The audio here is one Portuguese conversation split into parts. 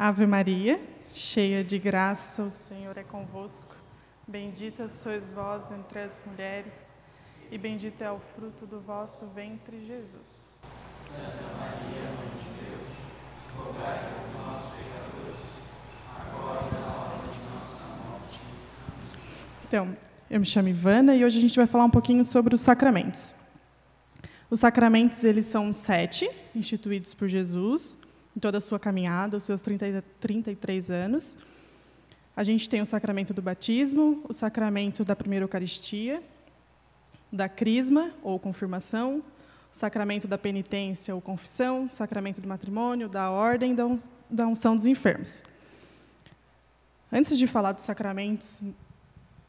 Ave Maria, cheia de graça, o Senhor é convosco. Bendita sois vós entre as mulheres, e bendito é o fruto do vosso ventre, Jesus. Santa Maria, Mãe de Deus, rogai por nós, pecadores, agora e na hora de nossa morte. Então, eu me chamo Ivana e hoje a gente vai falar um pouquinho sobre os sacramentos. Os sacramentos, eles são sete, instituídos por Jesus, em toda a sua caminhada, os seus 30, 33 anos. A gente tem o sacramento do batismo, o sacramento da primeira Eucaristia, da crisma ou confirmação, o sacramento da penitência ou confissão, o sacramento do matrimônio, da ordem da unção dos enfermos. Antes de falar dos sacramentos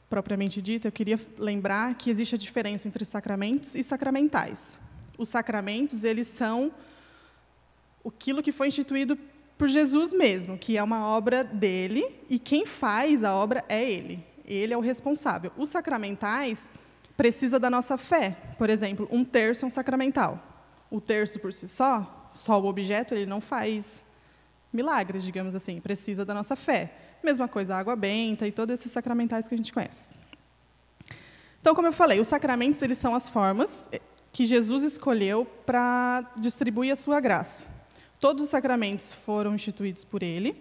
propriamente dito, eu queria lembrar que existe a diferença entre sacramentos e sacramentais. Os sacramentos, eles são aquilo que foi instituído por Jesus mesmo, que é uma obra dele, e quem faz a obra é ele. Ele é o responsável. Os sacramentais precisa da nossa fé. Por exemplo, um terço é um sacramental. O terço por si só, só o objeto, ele não faz milagres, digamos assim. Precisa da nossa fé. Mesma coisa, a água benta e todos esses sacramentais que a gente conhece. Então, como eu falei, os sacramentos eles são as formas que Jesus escolheu para distribuir a sua graça. Todos os sacramentos foram instituídos por ele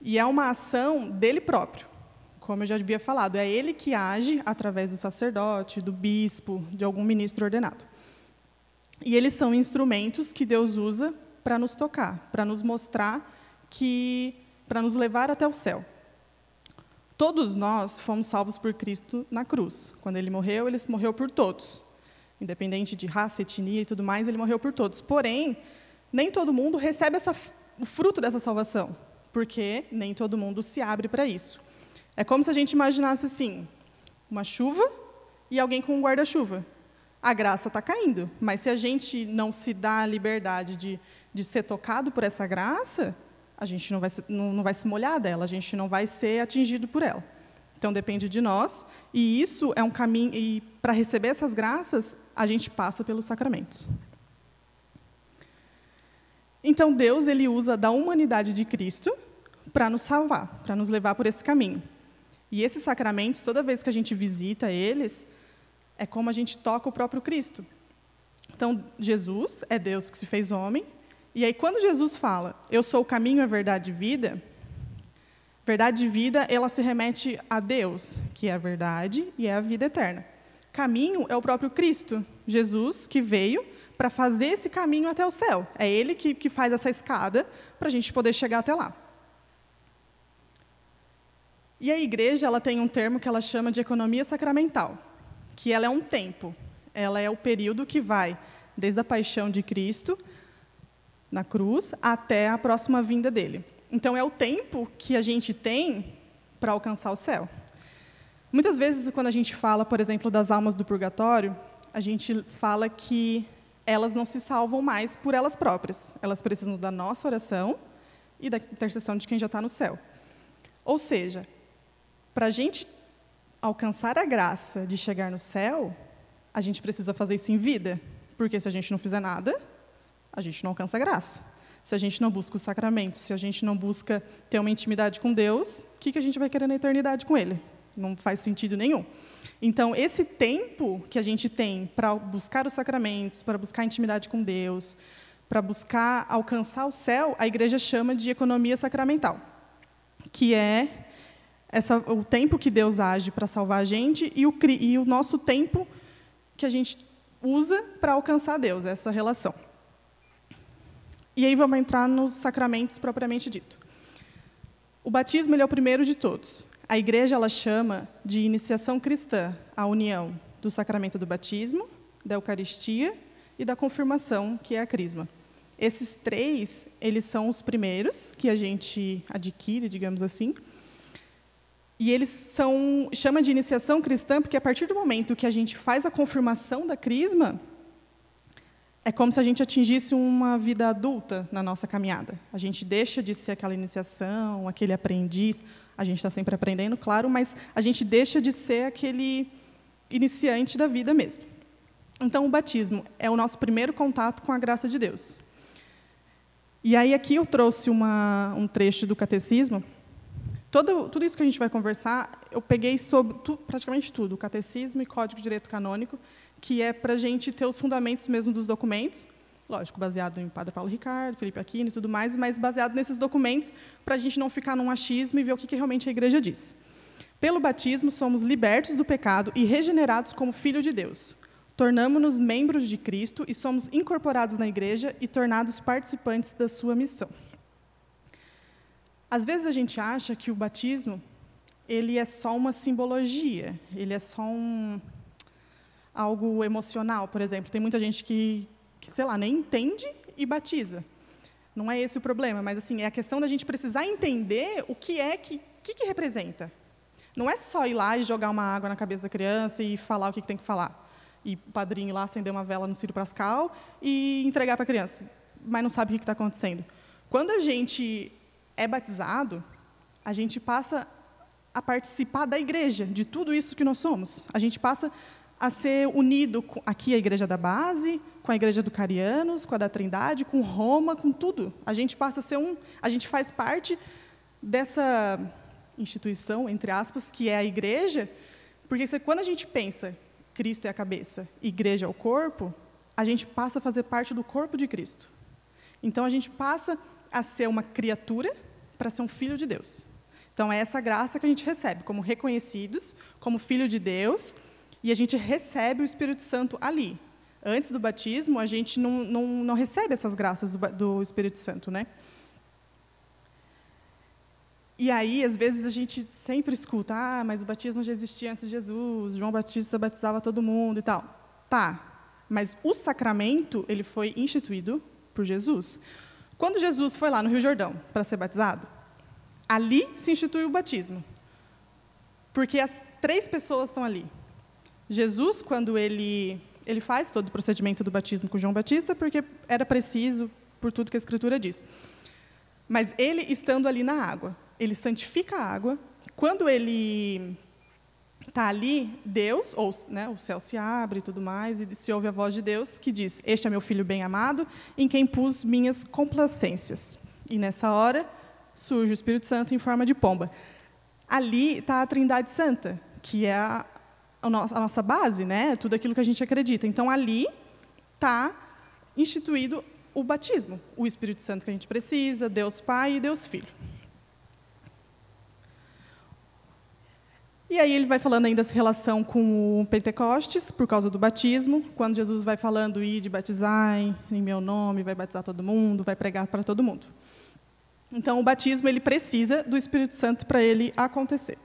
e é uma ação dele próprio, como eu já havia falado. É ele que age através do sacerdote, do bispo, de algum ministro ordenado. E eles são instrumentos que Deus usa para nos tocar, para nos mostrar que, para nos levar até o céu. Todos nós fomos salvos por Cristo na cruz. Quando ele morreu, ele morreu por todos. Independente de raça, etnia e tudo mais, ele morreu por todos. Porém, nem todo mundo recebe essa, o fruto dessa salvação, porque nem todo mundo se abre para isso. É como se a gente imaginasse assim: uma chuva e alguém com um guarda-chuva. A graça está caindo, mas se a gente não se dá a liberdade de, de ser tocado por essa graça, a gente não vai, se, não, não vai se molhar dela, a gente não vai ser atingido por ela. Então depende de nós, e isso é um caminho, e para receber essas graças, a gente passa pelos sacramentos. Então Deus ele usa da humanidade de Cristo para nos salvar, para nos levar por esse caminho. E esses sacramentos, toda vez que a gente visita eles, é como a gente toca o próprio Cristo. Então, Jesus é Deus que se fez homem, e aí quando Jesus fala, eu sou o caminho, a verdade e vida, verdade e vida, ela se remete a Deus, que é a verdade e é a vida eterna. Caminho é o próprio Cristo, Jesus, que veio para fazer esse caminho até o céu. É Ele que, que faz essa escada para a gente poder chegar até lá. E a igreja ela tem um termo que ela chama de economia sacramental, que ela é um tempo. Ela é o período que vai desde a paixão de Cristo na cruz até a próxima vinda dele. Então é o tempo que a gente tem para alcançar o céu. Muitas vezes quando a gente fala, por exemplo, das almas do purgatório, a gente fala que elas não se salvam mais por elas próprias. Elas precisam da nossa oração e da intercessão de quem já está no céu. Ou seja, para a gente alcançar a graça de chegar no céu, a gente precisa fazer isso em vida. Porque se a gente não fizer nada, a gente não alcança a graça. Se a gente não busca os sacramentos, se a gente não busca ter uma intimidade com Deus, o que, que a gente vai querer na eternidade com Ele? Não faz sentido nenhum. Então, esse tempo que a gente tem para buscar os sacramentos, para buscar intimidade com Deus, para buscar alcançar o céu, a igreja chama de economia sacramental, que é essa, o tempo que Deus age para salvar a gente e o, e o nosso tempo que a gente usa para alcançar Deus, essa relação. E aí vamos entrar nos sacramentos propriamente dito. O batismo ele é o primeiro de todos. A igreja ela chama de iniciação cristã a união do sacramento do batismo, da Eucaristia e da confirmação, que é a crisma. Esses três, eles são os primeiros que a gente adquire, digamos assim. E eles são chama de iniciação cristã porque a partir do momento que a gente faz a confirmação da crisma, é como se a gente atingisse uma vida adulta na nossa caminhada. A gente deixa de ser aquela iniciação, aquele aprendiz, a gente está sempre aprendendo, claro, mas a gente deixa de ser aquele iniciante da vida mesmo. Então, o batismo é o nosso primeiro contato com a graça de Deus. E aí aqui eu trouxe uma, um trecho do catecismo. Todo, tudo isso que a gente vai conversar, eu peguei sobre tu, praticamente tudo, catecismo e código de direito canônico, que é para a gente ter os fundamentos mesmo dos documentos, lógico, baseado em Padre Paulo Ricardo, Felipe Aquino e tudo mais, mas baseado nesses documentos para a gente não ficar num achismo e ver o que, que realmente a Igreja diz. Pelo batismo, somos libertos do pecado e regenerados como filho de Deus. Tornamos-nos membros de Cristo e somos incorporados na Igreja e tornados participantes da sua missão. Às vezes a gente acha que o batismo ele é só uma simbologia, ele é só um, algo emocional, por exemplo. Tem muita gente que, que, sei lá, nem entende e batiza. Não é esse o problema, mas assim é a questão da gente precisar entender o que é que, que, que representa. Não é só ir lá e jogar uma água na cabeça da criança e falar o que, que tem que falar. E o padrinho lá acender uma vela no Ciro Pascal e entregar para a criança, mas não sabe o que está acontecendo. Quando a gente é batizado, a gente passa a participar da igreja, de tudo isso que nós somos. A gente passa a ser unido aqui a igreja da base, com a igreja do Carianos, com a da Trindade, com Roma, com tudo. A gente passa a ser um, a gente faz parte dessa instituição, entre aspas, que é a igreja, porque quando a gente pensa Cristo é a cabeça, igreja é o corpo, a gente passa a fazer parte do corpo de Cristo. Então a gente passa a ser uma criatura para ser um filho de Deus. Então é essa graça que a gente recebe como reconhecidos, como filho de Deus, e a gente recebe o Espírito Santo ali. Antes do batismo, a gente não, não, não recebe essas graças do, do Espírito Santo, né? E aí, às vezes, a gente sempre escuta, ah, mas o batismo já existia antes de Jesus, João Batista batizava todo mundo e tal. Tá, mas o sacramento, ele foi instituído por Jesus. Quando Jesus foi lá no Rio Jordão para ser batizado, ali se instituiu o batismo. Porque as três pessoas estão ali. Jesus, quando ele, ele faz todo o procedimento do batismo com João Batista, porque era preciso, por tudo que a Escritura diz. Mas ele estando ali na água, ele santifica a água. Quando ele está ali, Deus, ou né, o céu se abre e tudo mais, e se ouve a voz de Deus que diz: Este é meu filho bem amado, em quem pus minhas complacências. E nessa hora surge o Espírito Santo em forma de pomba. Ali está a Trindade Santa, que é a, a, nossa base, né? Tudo aquilo que a gente acredita. Então ali está instituído o batismo, o Espírito Santo que a gente precisa, Deus Pai e Deus Filho. E aí ele vai falando ainda essa relação com o Pentecostes, por causa do batismo, quando Jesus vai falando, ir de batizar em, meu nome, vai batizar todo mundo, vai pregar para todo mundo. Então, o batismo ele precisa do Espírito Santo para ele acontecer.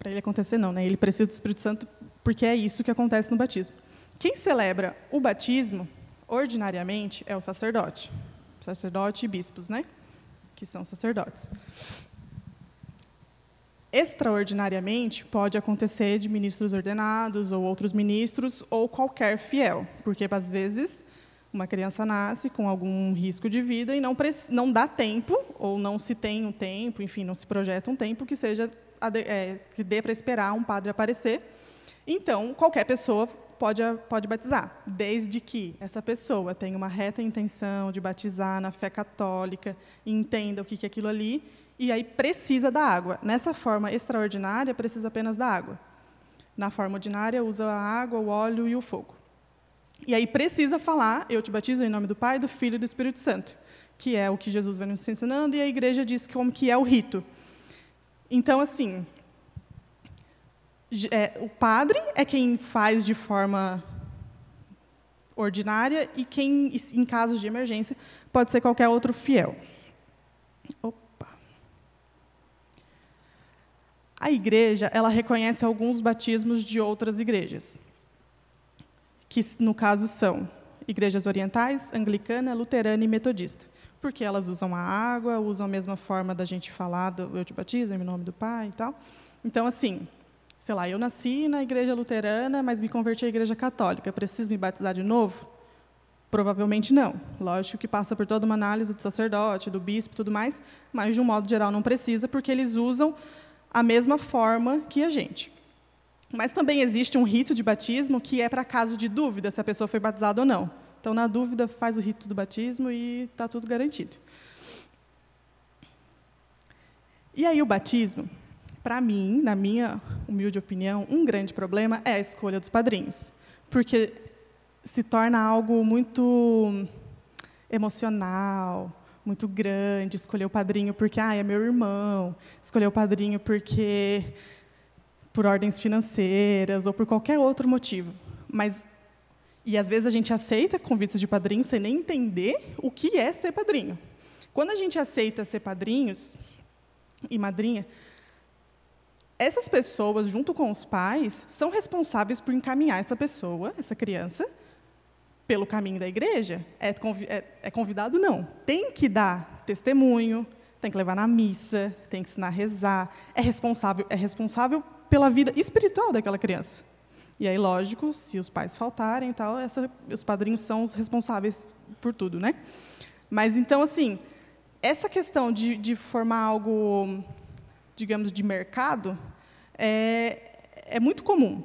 Para ele acontecer, não, né? ele precisa do Espírito Santo porque é isso que acontece no batismo. Quem celebra o batismo, ordinariamente, é o sacerdote. Sacerdote e bispos, né? Que são sacerdotes. Extraordinariamente, pode acontecer de ministros ordenados ou outros ministros ou qualquer fiel, porque às vezes uma criança nasce com algum risco de vida e não, não dá tempo, ou não se tem um tempo, enfim, não se projeta um tempo que seja é, que dê para esperar um padre aparecer. Então, qualquer pessoa pode, pode batizar, desde que essa pessoa tenha uma reta intenção de batizar na fé católica, entenda o que é aquilo ali e aí precisa da água. Nessa forma extraordinária, precisa apenas da água. Na forma ordinária, usa a água, o óleo e o fogo. E aí precisa falar, eu te batizo em nome do Pai, do Filho e do Espírito Santo, que é o que Jesus vem nos ensinando, e a igreja diz como que é o rito. Então, assim, é, o padre é quem faz de forma ordinária e quem, em casos de emergência, pode ser qualquer outro fiel. Opa. A igreja, ela reconhece alguns batismos de outras igrejas, que no caso são igrejas orientais, anglicana, luterana e metodista, porque elas usam a água, usam a mesma forma da gente falar do eu te batizo em nome do Pai e tal. Então, assim, sei lá, eu nasci na igreja luterana, mas me converti à igreja católica, preciso me batizar de novo? Provavelmente não. Lógico que passa por toda uma análise do sacerdote, do bispo e tudo mais, mas de um modo geral não precisa, porque eles usam a mesma forma que a gente. Mas também existe um rito de batismo que é para caso de dúvida se a pessoa foi batizada ou não. Então, na dúvida, faz o rito do batismo e está tudo garantido. E aí, o batismo, para mim, na minha humilde opinião, um grande problema é a escolha dos padrinhos. Porque se torna algo muito emocional, muito grande, escolher o padrinho porque ah, é meu irmão, escolher o padrinho porque por ordens financeiras ou por qualquer outro motivo. Mas e às vezes a gente aceita convites de padrinho sem nem entender o que é ser padrinho. Quando a gente aceita ser padrinhos e madrinha, essas pessoas, junto com os pais, são responsáveis por encaminhar essa pessoa, essa criança, pelo caminho da igreja? É, é, é convidado? Não. Tem que dar testemunho, tem que levar na missa, tem que ensinar a rezar. É responsável, é responsável pela vida espiritual daquela criança. E aí, lógico, se os pais faltarem, tal, essa, os padrinhos são os responsáveis por tudo, né? Mas então, assim, essa questão de, de formar algo, digamos, de mercado, é, é muito comum.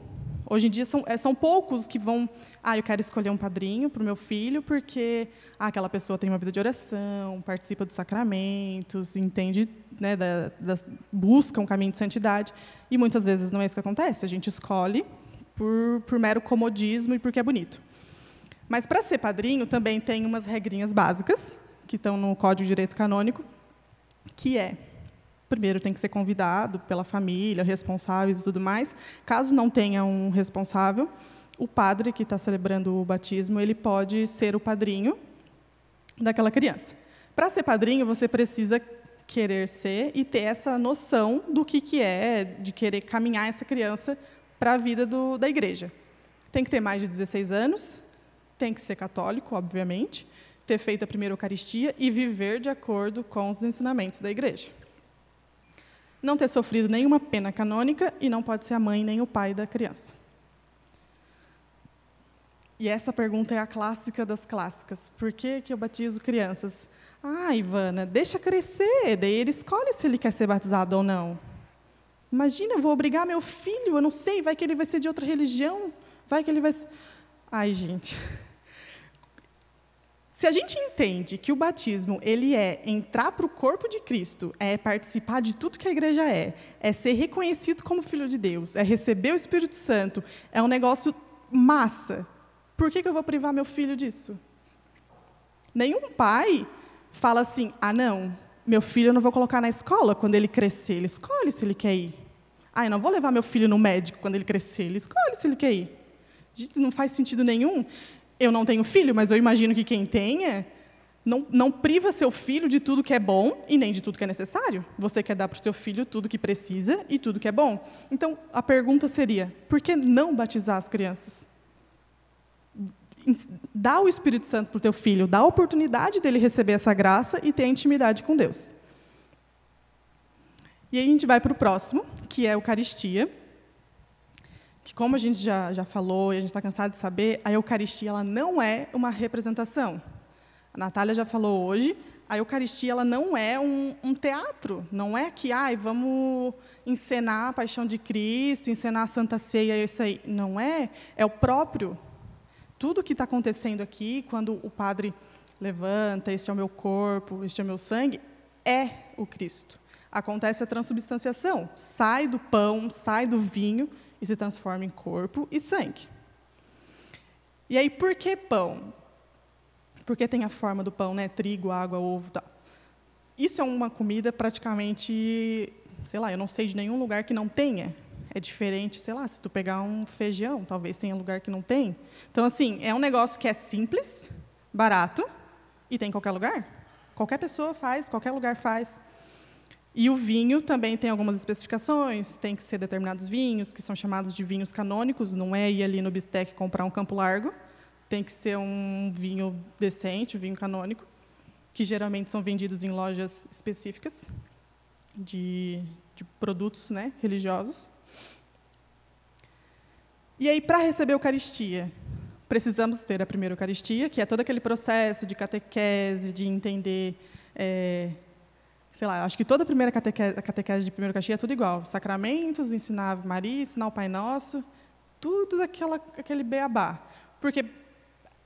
Hoje em dia são, é, são poucos que vão ah, eu quero escolher um padrinho para o meu filho porque ah, aquela pessoa tem uma vida de oração, participa dos sacramentos, entende, né, da, da, busca um caminho de santidade. E muitas vezes não é isso que acontece. A gente escolhe por, por mero comodismo e porque é bonito. Mas para ser padrinho também tem umas regrinhas básicas que estão no Código de Direito Canônico, que é primeiro tem que ser convidado pela família, responsáveis e tudo mais. Caso não tenha um responsável, o padre que está celebrando o batismo, ele pode ser o padrinho daquela criança. Para ser padrinho, você precisa querer ser e ter essa noção do que, que é de querer caminhar essa criança para a vida do, da igreja. Tem que ter mais de 16 anos, tem que ser católico, obviamente, ter feito a primeira Eucaristia e viver de acordo com os ensinamentos da igreja. Não ter sofrido nenhuma pena canônica e não pode ser a mãe nem o pai da criança. E essa pergunta é a clássica das clássicas. Por que, que eu batizo crianças? Ah, Ivana, deixa crescer, daí ele escolhe se ele quer ser batizado ou não. Imagina, eu vou obrigar meu filho, eu não sei, vai que ele vai ser de outra religião, vai que ele vai. Ai, gente. Se a gente entende que o batismo ele é entrar para o corpo de Cristo, é participar de tudo que a igreja é, é ser reconhecido como filho de Deus, é receber o Espírito Santo, é um negócio massa, por que, que eu vou privar meu filho disso? Nenhum pai fala assim: ah, não, meu filho eu não vou colocar na escola quando ele crescer. Ele escolhe se ele quer ir. Eu não vou levar meu filho no médico quando ele crescer. Ele escolhe se ele quer ir. Não faz sentido nenhum. Eu não tenho filho, mas eu imagino que quem tenha não, não priva seu filho de tudo que é bom e nem de tudo que é necessário. Você quer dar para o seu filho tudo que precisa e tudo que é bom. Então, a pergunta seria: por que não batizar as crianças? dá o Espírito Santo para o teu filho, dá a oportunidade dele receber essa graça e ter intimidade com Deus. E aí a gente vai para o próximo, que é a Eucaristia, que como a gente já, já falou e a gente está cansado de saber, a Eucaristia ela não é uma representação. A Natália já falou hoje, a Eucaristia ela não é um, um teatro, não é que ai, vamos encenar a paixão de Cristo, encenar a Santa Ceia, isso aí. Não é, é o próprio tudo que está acontecendo aqui, quando o padre levanta, este é o meu corpo, este é o meu sangue, é o Cristo. Acontece a transubstanciação, sai do pão, sai do vinho e se transforma em corpo e sangue. E aí, por que pão? Porque tem a forma do pão, né? Trigo, água, ovo, tal. Isso é uma comida praticamente, sei lá, eu não sei de nenhum lugar que não tenha é diferente, sei lá, se tu pegar um feijão, talvez tenha lugar que não tem. Então, assim, é um negócio que é simples, barato e tem em qualquer lugar. Qualquer pessoa faz, qualquer lugar faz. E o vinho também tem algumas especificações, tem que ser determinados vinhos, que são chamados de vinhos canônicos, não é ir ali no Bistec comprar um Campo Largo, tem que ser um vinho decente, um vinho canônico, que geralmente são vendidos em lojas específicas de, de produtos né, religiosos. E aí, para receber a Eucaristia, precisamos ter a primeira Eucaristia, que é todo aquele processo de catequese, de entender. É, sei lá, acho que toda a primeira catequese, a catequese de primeira Eucaristia é tudo igual: sacramentos, ensinar Maria, ensinar o Pai Nosso, tudo aquela, aquele beabá. Porque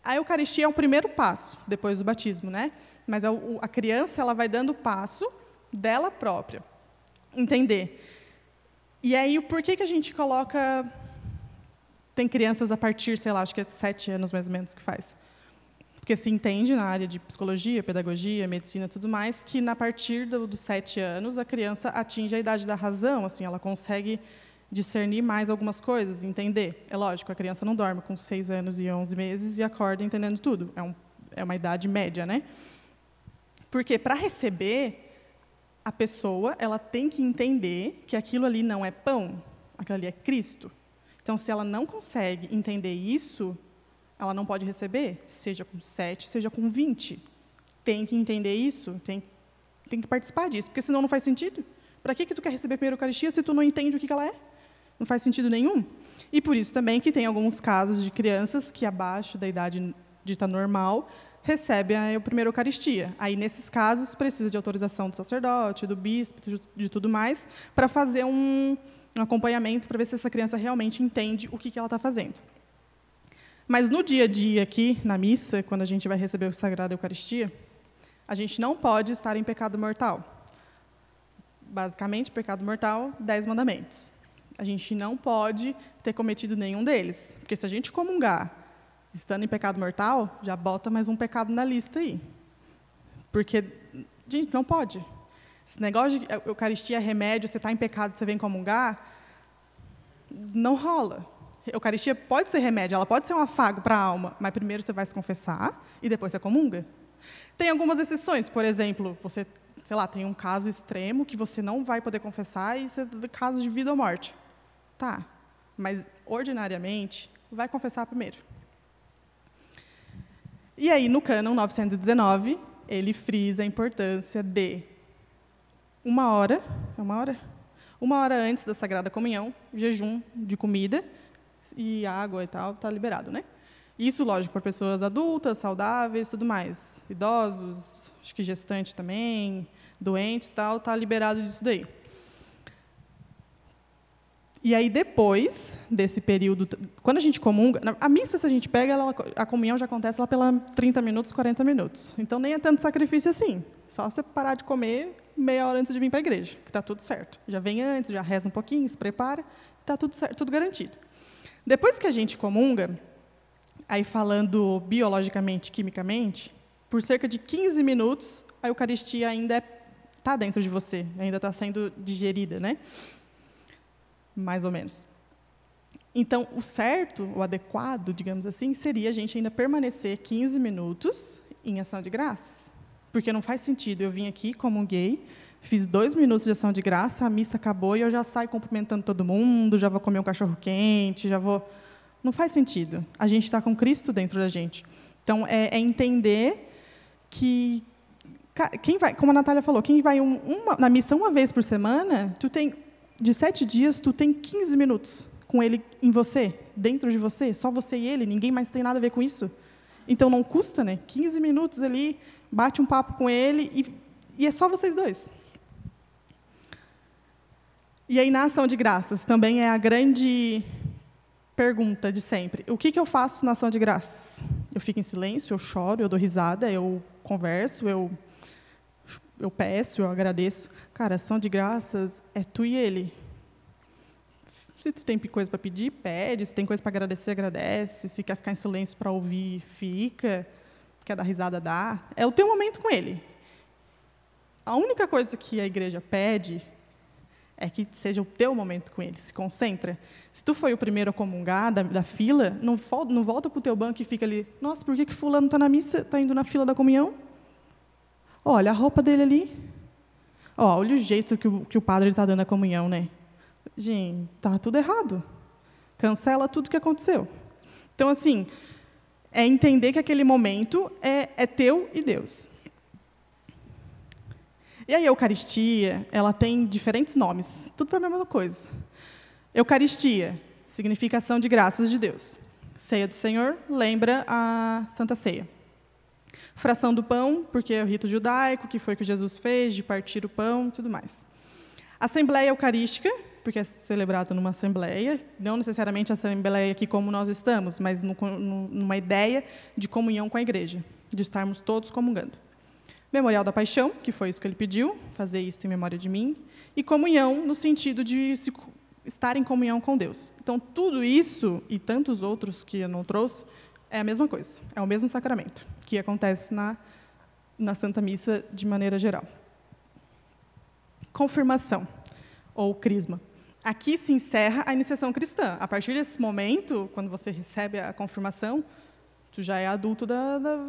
A Eucaristia é o primeiro passo, depois do batismo, né? Mas a, a criança ela vai dando o passo dela própria. Entender. E aí, por que, que a gente coloca. Tem crianças a partir, sei lá, acho que é sete anos mais ou menos que faz. Porque se entende na área de psicologia, pedagogia, medicina tudo mais, que na partir do, dos sete anos a criança atinge a idade da razão, assim, ela consegue discernir mais algumas coisas, entender. É lógico, a criança não dorme com seis anos e onze meses e acorda entendendo tudo. É, um, é uma idade média, né? Porque para receber, a pessoa ela tem que entender que aquilo ali não é pão, aquilo ali é Cristo. Então, se ela não consegue entender isso, ela não pode receber, seja com sete, seja com vinte. Tem que entender isso, tem, tem que participar disso, porque senão não faz sentido. Para que, que tu quer receber a primeira Eucaristia se tu não entende o que, que ela é? Não faz sentido nenhum. E por isso também que tem alguns casos de crianças que abaixo da idade dita normal recebem a primeira Eucaristia. Aí, nesses casos, precisa de autorização do sacerdote, do bispo, de, de tudo mais, para fazer um, um acompanhamento para ver se essa criança realmente entende o que, que ela está fazendo. Mas no dia a dia aqui, na missa, quando a gente vai receber o Sagrado Eucaristia, a gente não pode estar em pecado mortal. Basicamente, pecado mortal, dez mandamentos. A gente não pode ter cometido nenhum deles. Porque se a gente comungar estando em pecado mortal, já bota mais um pecado na lista aí. Porque, gente, não pode. Esse negócio de Eucaristia é remédio, você está em pecado, você vem comungar, não rola. Eucaristia pode ser remédio, ela pode ser um afago para a alma, mas primeiro você vai se confessar e depois você comunga. Tem algumas exceções, por exemplo, você, sei lá, tem um caso extremo que você não vai poder confessar e você é caso de vida ou morte. Tá, mas ordinariamente, vai confessar primeiro. E aí, no cânon 919, ele frisa a importância de uma hora, é uma hora? Uma hora antes da Sagrada Comunhão, jejum de comida e água e tal, está liberado, né? Isso, lógico, para pessoas adultas, saudáveis, tudo mais. Idosos, acho que gestante também, doentes, tal, está liberado disso daí. E aí, depois desse período, quando a gente comunga, a missa, se a gente pega, ela, a comunhão já acontece lá pela 30 minutos, 40 minutos. Então, nem é tanto sacrifício assim. Só você parar de comer meia hora antes de vir para a igreja, que está tudo certo. Já vem antes, já reza um pouquinho, se prepara, está tudo certo, tudo garantido. Depois que a gente comunga, aí falando biologicamente, quimicamente, por cerca de 15 minutos, a Eucaristia ainda está é, tá dentro de você, ainda está sendo digerida, né? mais ou menos. Então, o certo, o adequado, digamos assim, seria a gente ainda permanecer 15 minutos em ação de graças. Porque não faz sentido eu vim aqui gay, fiz dois minutos de ação de graça, a missa acabou e eu já saio cumprimentando todo mundo, já vou comer um cachorro quente, já vou. Não faz sentido. A gente está com Cristo dentro da gente. Então, é, é, entender que quem vai, como a Natália falou, quem vai um, uma, na missa uma vez por semana, tu tem de sete dias, tu tem 15 minutos com ele em você, dentro de você, só você e ele, ninguém mais tem nada a ver com isso. Então não custa, né? 15 minutos ali, bate um papo com ele e, e é só vocês dois. E aí, na ação de graças, também é a grande pergunta de sempre. O que, que eu faço na ação de graças? Eu fico em silêncio, eu choro, eu dou risada, eu converso, eu eu peço, eu agradeço. Cara, ação de graças é tu e ele. Se tu tem coisa para pedir, pede. Se tem coisa para agradecer, agradece. Se quer ficar em silêncio para ouvir, fica. Quer dar risada, dá. É o teu momento com ele. A única coisa que a igreja pede é que seja o teu momento com ele. Se concentra. Se tu foi o primeiro a comungar da, da fila, não, não volta para o teu banco e fica ali. Nossa, por que, que fulano está na missa, está indo na fila da comunhão? Olha a roupa dele ali. olha o jeito que o, que o padre está dando a comunhão, né? Gente, tá tudo errado. Cancela tudo que aconteceu. Então, assim, é entender que aquele momento é, é teu e Deus. E a Eucaristia, ela tem diferentes nomes, tudo para a mesma coisa. Eucaristia, significação de graças de Deus. Ceia do Senhor, lembra a Santa Ceia. Fração do pão, porque é o rito judaico, que foi o que Jesus fez, de partir o pão tudo mais. Assembleia Eucarística, porque é celebrado numa assembleia, não necessariamente a assembleia aqui como nós estamos, mas no, no, numa ideia de comunhão com a igreja, de estarmos todos comungando. Memorial da Paixão, que foi isso que ele pediu, fazer isso em memória de mim, e comunhão no sentido de se, estar em comunhão com Deus. Então, tudo isso e tantos outros que eu não trouxe é a mesma coisa, é o mesmo sacramento que acontece na, na Santa Missa de maneira geral. Confirmação, ou crisma. Aqui se encerra a iniciação cristã. A partir desse momento, quando você recebe a confirmação, tu já é adulto da, da,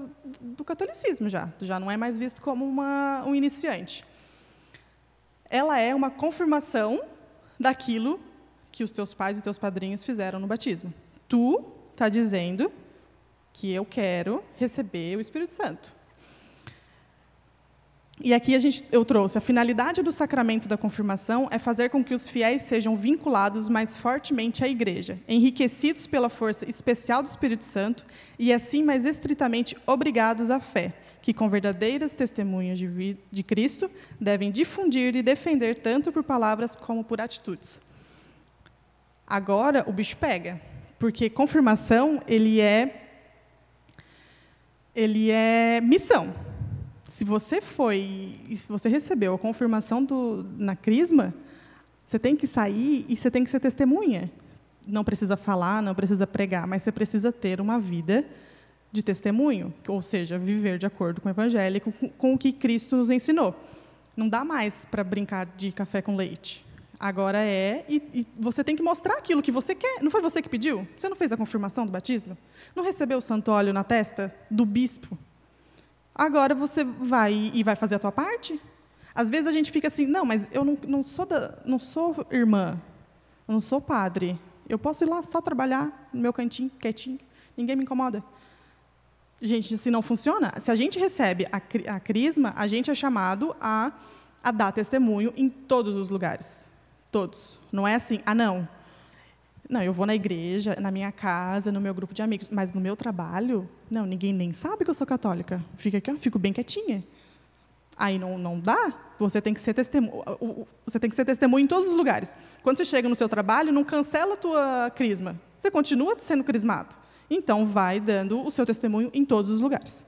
do catolicismo já. Tu já não é mais visto como uma, um iniciante. Ela é uma confirmação daquilo que os teus pais e teus padrinhos fizeram no batismo. Tu está dizendo que eu quero receber o Espírito Santo. E aqui a gente, eu trouxe a finalidade do sacramento da confirmação é fazer com que os fiéis sejam vinculados mais fortemente à Igreja, enriquecidos pela força especial do Espírito Santo e assim mais estritamente obrigados à fé, que com verdadeiras testemunhas de, de Cristo devem difundir e defender tanto por palavras como por atitudes. Agora o bicho pega, porque confirmação ele é ele é missão. Se você foi, se você recebeu a confirmação do, na crisma, você tem que sair e você tem que ser testemunha. Não precisa falar, não precisa pregar, mas você precisa ter uma vida de testemunho, ou seja, viver de acordo com o evangelho, com, com o que Cristo nos ensinou. Não dá mais para brincar de café com leite. Agora é, e, e, você tem que mostrar aquilo que você quer. Não foi você que pediu? Você não fez a confirmação do batismo? Não recebeu o santo óleo na testa do bispo? Agora você vai e vai fazer a tua parte? Às vezes a gente fica assim, não, mas eu não, não, sou, da, não sou irmã, eu não sou padre. Eu posso ir lá só trabalhar no meu cantinho, quietinho, ninguém me incomoda. Gente, se não funciona, se a gente recebe a, a crisma, a gente é chamado a, a dar testemunho em todos os lugares. Todos. Não é assim, ah, não. Não, eu vou na igreja, na minha casa, no meu grupo de amigos, mas no meu trabalho, não, ninguém nem sabe que eu sou católica. Fica aqui, fico bem quietinha. Aí não, não dá. Você tem que ser testemunho. Você tem que ser testemunho em todos os lugares. Quando você chega no seu trabalho, não cancela a tua crisma. Você continua sendo crismado. Então vai dando o seu testemunho em todos os lugares.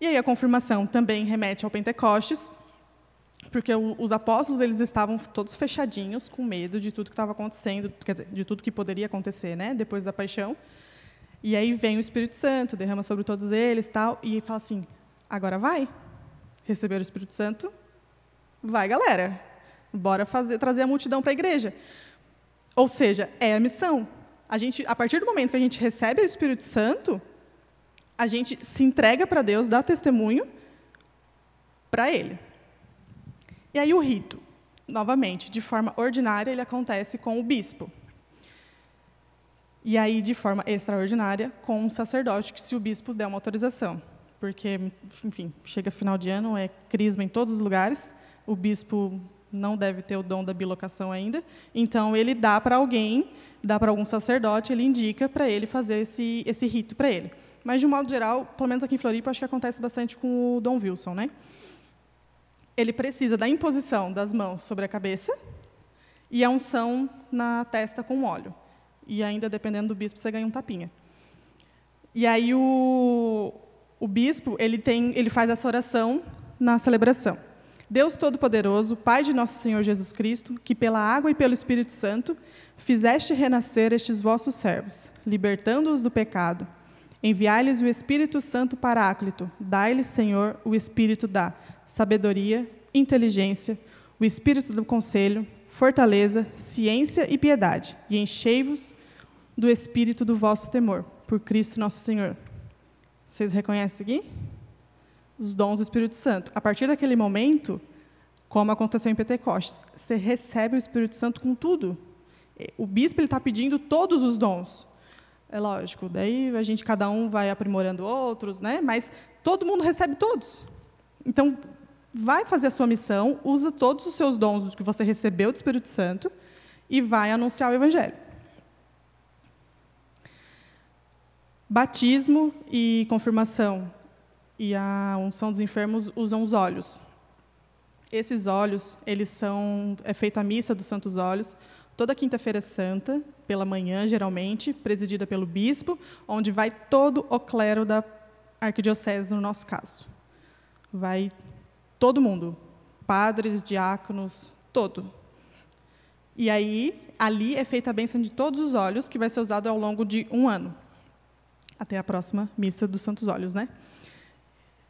E aí a confirmação também remete ao Pentecostes, porque os apóstolos eles estavam todos fechadinhos, com medo de tudo que estava acontecendo, quer dizer, de tudo que poderia acontecer, né, depois da paixão. E aí vem o Espírito Santo, derrama sobre todos eles, tal, e fala assim: agora vai, receber o Espírito Santo, vai, galera, bora fazer, trazer a multidão para a igreja. Ou seja, é a missão. A gente, a partir do momento que a gente recebe o Espírito Santo, a gente se entrega para Deus, dá testemunho para Ele. E aí o rito, novamente, de forma ordinária, ele acontece com o bispo. E aí, de forma extraordinária, com um sacerdote, que se o bispo der uma autorização. Porque, enfim, chega final de ano, é crisma em todos os lugares, o bispo não deve ter o dom da bilocação ainda, então ele dá para alguém, dá para algum sacerdote, ele indica para ele fazer esse, esse rito para ele. Mas, de um modo geral, pelo menos aqui em Floripa, acho que acontece bastante com o Dom Wilson, né? Ele precisa da imposição das mãos sobre a cabeça e a unção na testa com óleo. E ainda, dependendo do bispo, você ganha um tapinha. E aí o, o bispo ele tem, ele faz essa oração na celebração. Deus Todo-Poderoso, Pai de nosso Senhor Jesus Cristo, que pela água e pelo Espírito Santo fizeste renascer estes vossos servos, libertando-os do pecado. Enviai-lhes o Espírito Santo Paráclito. Dai-lhes, Senhor, o Espírito da sabedoria, inteligência, o espírito do conselho, fortaleza, ciência e piedade, e enchei-vos do espírito do vosso temor, por Cristo nosso Senhor. Vocês reconhecem aqui? Os dons do Espírito Santo. A partir daquele momento, como aconteceu em Pentecostes, você recebe o Espírito Santo com tudo. O bispo está pedindo todos os dons. É lógico, daí a gente, cada um vai aprimorando outros, né? mas todo mundo recebe todos. Então, vai fazer a sua missão, usa todos os seus dons que você recebeu do Espírito Santo e vai anunciar o Evangelho. Batismo e confirmação e a unção dos enfermos usam os olhos. Esses óleos, eles são é feita a missa dos Santos Óleos toda quinta-feira santa, pela manhã, geralmente, presidida pelo bispo, onde vai todo o clero da arquidiocese, no nosso caso. Vai todo mundo, padres, diáconos, todo. E aí, ali é feita a bênção de todos os óleos, que vai ser usado ao longo de um ano, até a próxima missa dos Santos Óleos, né?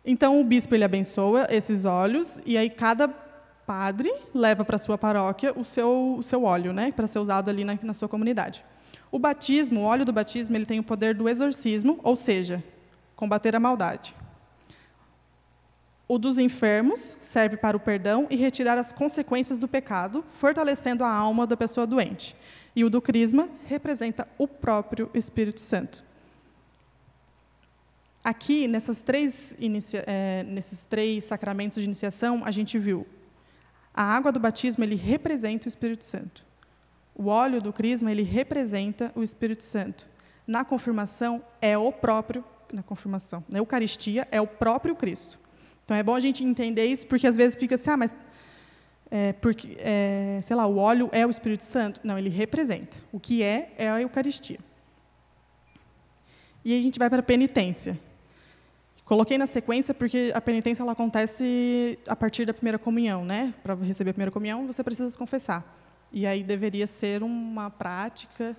Então, o bispo ele abençoa esses óleos, e aí cada padre leva para sua paróquia o seu, o seu óleo, né, para ser usado ali na, na sua comunidade. O batismo, o óleo do batismo, ele tem o poder do exorcismo, ou seja, combater a maldade. O dos enfermos serve para o perdão e retirar as consequências do pecado, fortalecendo a alma da pessoa doente. E o do crisma representa o próprio Espírito Santo. Aqui, nessas três é, nesses três sacramentos de iniciação, a gente viu a água do batismo ele representa o Espírito Santo. O óleo do crisma ele representa o Espírito Santo. Na confirmação é o próprio na confirmação, na Eucaristia é o próprio Cristo. Então é bom a gente entender isso porque às vezes fica assim, ah, mas é, porque, é, sei lá, o óleo é o Espírito Santo? Não, ele representa. O que é é a Eucaristia. E a gente vai para a penitência. Coloquei na sequência porque a penitência ela acontece a partir da primeira comunhão, né? Para receber a primeira comunhão, você precisa se confessar. E aí deveria ser uma prática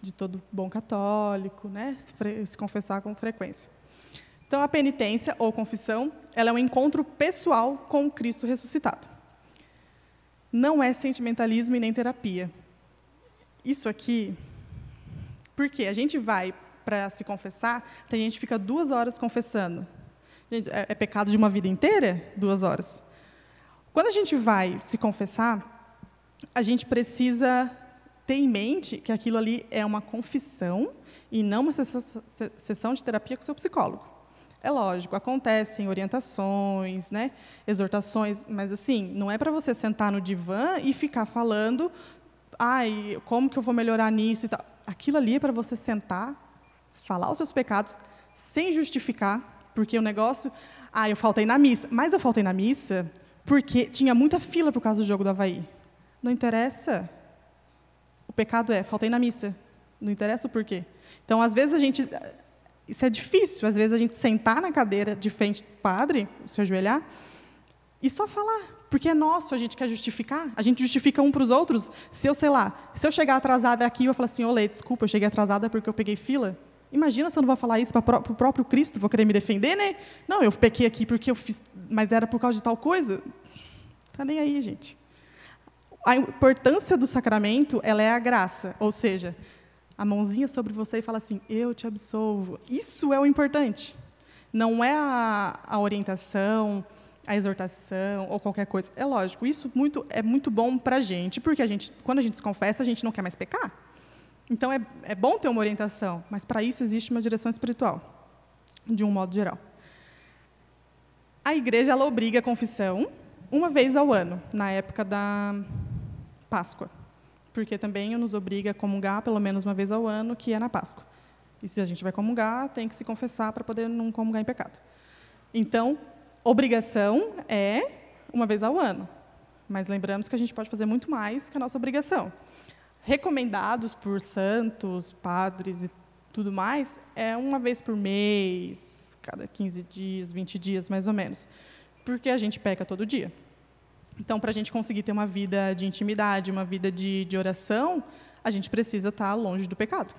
de todo bom católico, né? Se, se confessar com frequência. Então, a penitência ou confissão, ela é um encontro pessoal com o Cristo ressuscitado. Não é sentimentalismo e nem terapia. Isso aqui, porque a gente vai para se confessar, tem gente que fica duas horas confessando. É, é pecado de uma vida inteira? Duas horas. Quando a gente vai se confessar, a gente precisa ter em mente que aquilo ali é uma confissão e não uma sessão de terapia com o seu psicólogo. É lógico, acontecem orientações, né, exortações, mas assim, não é para você sentar no divã e ficar falando, ai, como que eu vou melhorar nisso e tal. Aquilo ali é para você sentar, falar os seus pecados sem justificar, porque o negócio, ah, eu faltei na missa, mas eu faltei na missa porque tinha muita fila por causa do jogo do Havaí. Não interessa. O pecado é, faltei na missa. Não interessa o porquê. Então, às vezes a gente isso é difícil, às vezes a gente sentar na cadeira de frente do padre, se ajoelhar, e só falar, porque é nosso, a gente quer justificar, a gente justifica um para os outros. Se eu, sei lá, se eu chegar atrasada aqui eu falar assim, olê, desculpa, eu cheguei atrasada porque eu peguei fila, Imagina se eu não vou falar isso para o próprio Cristo, vou querer me defender, né? Não, eu pequei aqui porque eu fiz, mas era por causa de tal coisa. Tá nem aí, gente. A importância do sacramento, ela é a graça, ou seja, a mãozinha sobre você e fala assim: "Eu te absolvo". Isso é o importante. Não é a, a orientação, a exortação ou qualquer coisa. É lógico, isso muito, é muito bom para a gente, porque quando a gente se confessa, a gente não quer mais pecar. Então, é, é bom ter uma orientação, mas para isso existe uma direção espiritual, de um modo geral. A igreja ela obriga a confissão uma vez ao ano, na época da Páscoa, porque também nos obriga a comungar pelo menos uma vez ao ano, que é na Páscoa. E se a gente vai comungar, tem que se confessar para poder não comungar em pecado. Então, obrigação é uma vez ao ano. Mas lembramos que a gente pode fazer muito mais que a nossa obrigação recomendados por santos, padres e tudo mais, é uma vez por mês, cada 15 dias, 20 dias, mais ou menos. Porque a gente peca todo dia. Então, para a gente conseguir ter uma vida de intimidade, uma vida de, de oração, a gente precisa estar longe do pecado.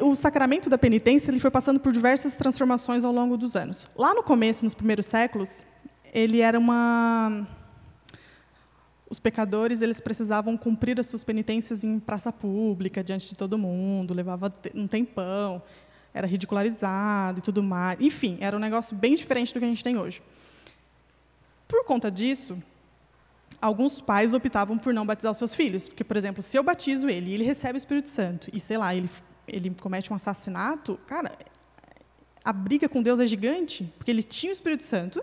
o sacramento da penitência ele foi passando por diversas transformações ao longo dos anos. Lá no começo, nos primeiros séculos, ele era uma os pecadores eles precisavam cumprir as suas penitências em praça pública, diante de todo mundo, levava um tempão, era ridicularizado e tudo mais. Enfim, era um negócio bem diferente do que a gente tem hoje. Por conta disso, alguns pais optavam por não batizar os seus filhos, porque, por exemplo, se eu batizo ele e ele recebe o Espírito Santo e, sei lá, ele, ele comete um assassinato, cara, a briga com Deus é gigante, porque ele tinha o Espírito Santo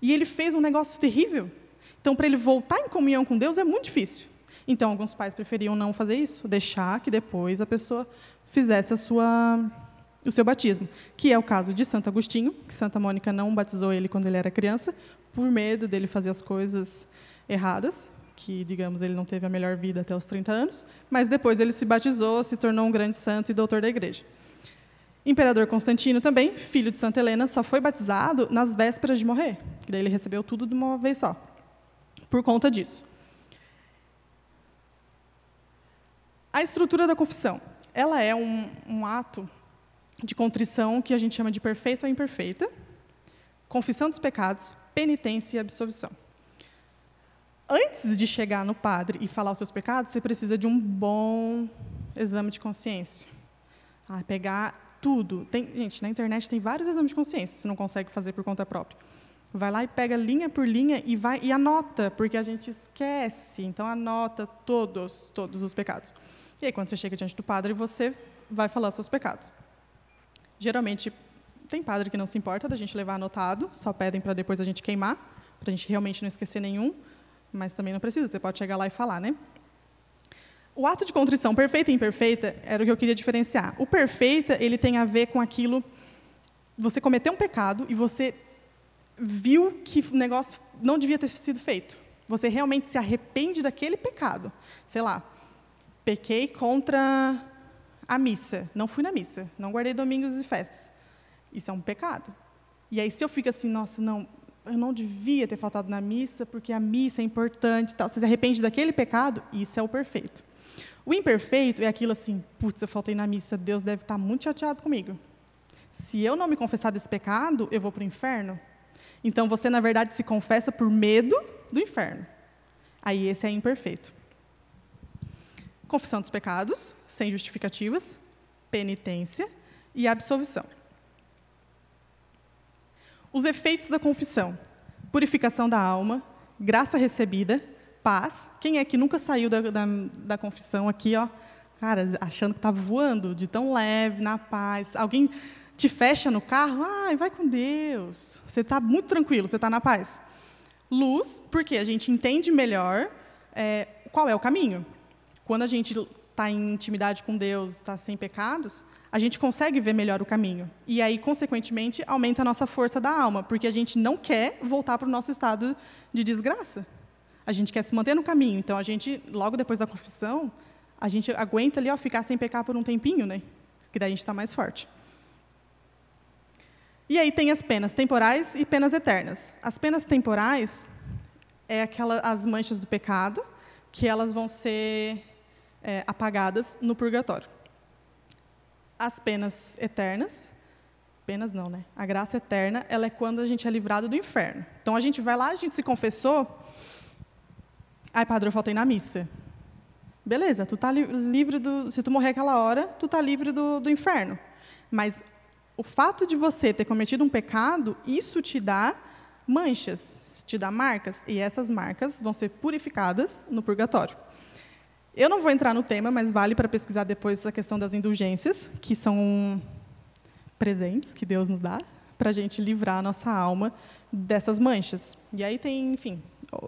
e ele fez um negócio terrível. Então, para ele voltar em comunhão com Deus é muito difícil. Então, alguns pais preferiam não fazer isso, deixar que depois a pessoa fizesse a sua, o seu batismo, que é o caso de Santo Agostinho, que Santa Mônica não batizou ele quando ele era criança, por medo dele fazer as coisas erradas, que, digamos, ele não teve a melhor vida até os 30 anos, mas depois ele se batizou, se tornou um grande santo e doutor da igreja. Imperador Constantino também, filho de Santa Helena, só foi batizado nas vésperas de morrer. Daí ele recebeu tudo de uma vez só, por conta disso. A estrutura da confissão, ela é um, um ato de contrição que a gente chama de perfeita ou imperfeita, confissão dos pecados, penitência e absolvição. Antes de chegar no padre e falar os seus pecados, você precisa de um bom exame de consciência. Ah, pegar tudo. Tem, gente, na internet tem vários exames de consciência, você não consegue fazer por conta própria. Vai lá e pega linha por linha e vai e anota, porque a gente esquece. Então anota todos, todos os pecados. E aí quando você chega diante do padre, você vai falar seus pecados. Geralmente tem padre que não se importa da gente levar anotado, só pedem para depois a gente queimar, para a gente realmente não esquecer nenhum, mas também não precisa, você pode chegar lá e falar, né? O ato de contrição perfeita e imperfeita era o que eu queria diferenciar. O perfeita, ele tem a ver com aquilo você cometeu um pecado e você viu que o negócio não devia ter sido feito. Você realmente se arrepende daquele pecado. Sei lá, pequei contra a missa, não fui na missa, não guardei domingos e festas. Isso é um pecado. E aí, se eu fico assim, nossa, não, eu não devia ter faltado na missa, porque a missa é importante, tal. você se arrepende daquele pecado, isso é o perfeito. O imperfeito é aquilo assim, putz, eu faltei na missa, Deus deve estar muito chateado comigo. Se eu não me confessar desse pecado, eu vou para o inferno. Então, você, na verdade, se confessa por medo do inferno. Aí, esse é imperfeito confissão dos pecados, sem justificativas, penitência e absolvição. Os efeitos da confissão: purificação da alma, graça recebida, paz. Quem é que nunca saiu da, da, da confissão aqui, ó, cara, achando que estava voando, de tão leve, na paz? Alguém te fecha no carro, ai, vai com Deus. Você está muito tranquilo, você está na paz. Luz, porque a gente entende melhor é, qual é o caminho. Quando a gente está em intimidade com Deus, está sem pecados, a gente consegue ver melhor o caminho. E aí, consequentemente, aumenta a nossa força da alma, porque a gente não quer voltar para o nosso estado de desgraça. A gente quer se manter no caminho. Então, a gente, logo depois da confissão, a gente aguenta ali, ó, ficar sem pecar por um tempinho, né? Que daí a gente está mais forte. E aí tem as penas temporais e penas eternas. As penas temporais é aquela, as manchas do pecado, que elas vão ser é, apagadas no purgatório. As penas eternas, penas não, né? A graça eterna, ela é quando a gente é livrado do inferno. Então a gente vai lá, a gente se confessou. Ai, padre, eu faltei na missa. Beleza, tu tá li livre do. Se tu morrer aquela hora, tu tá livre do, do inferno. Mas o fato de você ter cometido um pecado, isso te dá manchas, te dá marcas, e essas marcas vão ser purificadas no purgatório. Eu não vou entrar no tema, mas vale para pesquisar depois a questão das indulgências, que são presentes que Deus nos dá para a gente livrar a nossa alma dessas manchas. E aí tem, enfim,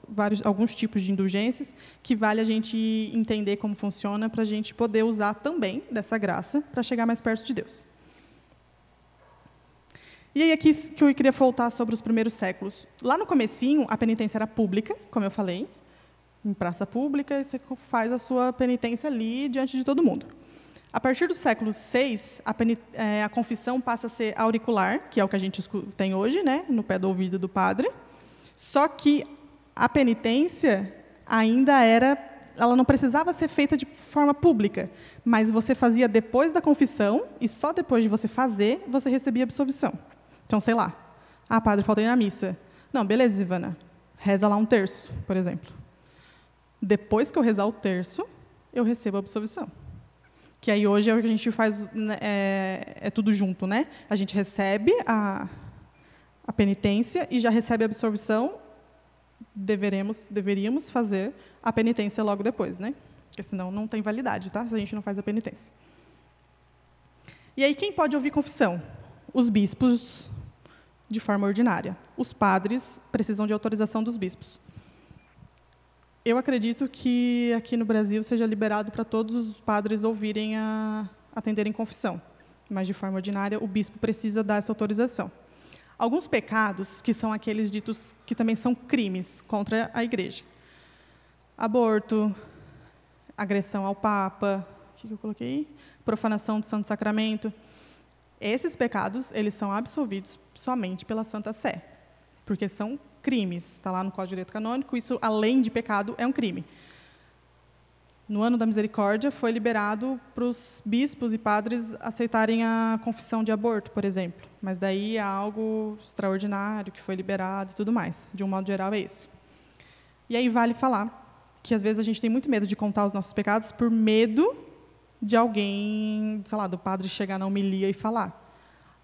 vários, alguns tipos de indulgências que vale a gente entender como funciona para a gente poder usar também dessa graça para chegar mais perto de Deus. E aí aqui que eu queria voltar sobre os primeiros séculos. Lá no comecinho, a penitência era pública, como eu falei, em praça pública e você faz a sua penitência ali diante de todo mundo. A partir do século VI, a, é, a, confissão passa a ser auricular, que é o que a gente tem hoje, né, no pé do ouvido do padre. Só que a penitência ainda era, ela não precisava ser feita de forma pública, mas você fazia depois da confissão e só depois de você fazer você recebia absolvição. Então, sei lá, ah, padre, faltei na missa. Não, beleza, Ivana, reza lá um terço, por exemplo. Depois que eu rezar o terço, eu recebo a absolvição. Que aí hoje é a gente faz, né, é, é tudo junto, né? A gente recebe a, a penitência e já recebe a absolvição, deveremos, deveríamos fazer a penitência logo depois, né? Porque senão não tem validade, tá? Se a gente não faz a penitência. E aí quem pode ouvir confissão? Os bispos de forma ordinária. Os padres precisam de autorização dos bispos eu acredito que aqui no Brasil seja liberado para todos os padres ouvirem a atenderem confissão. mas de forma ordinária o bispo precisa dar essa autorização. Alguns pecados, que são aqueles ditos que também são crimes contra a igreja. Aborto, agressão ao Papa, o que eu coloquei? Profanação do Santo Sacramento. Esses pecados, eles são absolvidos somente pela Santa Sé, porque são crimes. Está lá no Código de Direito Canônico, isso, além de pecado, é um crime. No ano da misericórdia, foi liberado para os bispos e padres aceitarem a confissão de aborto, por exemplo. Mas daí é algo extraordinário que foi liberado e tudo mais. De um modo geral, é esse. E aí vale falar que às vezes a gente tem muito medo de contar os nossos pecados por medo de alguém, sei lá, do padre chegar na homilia e falar.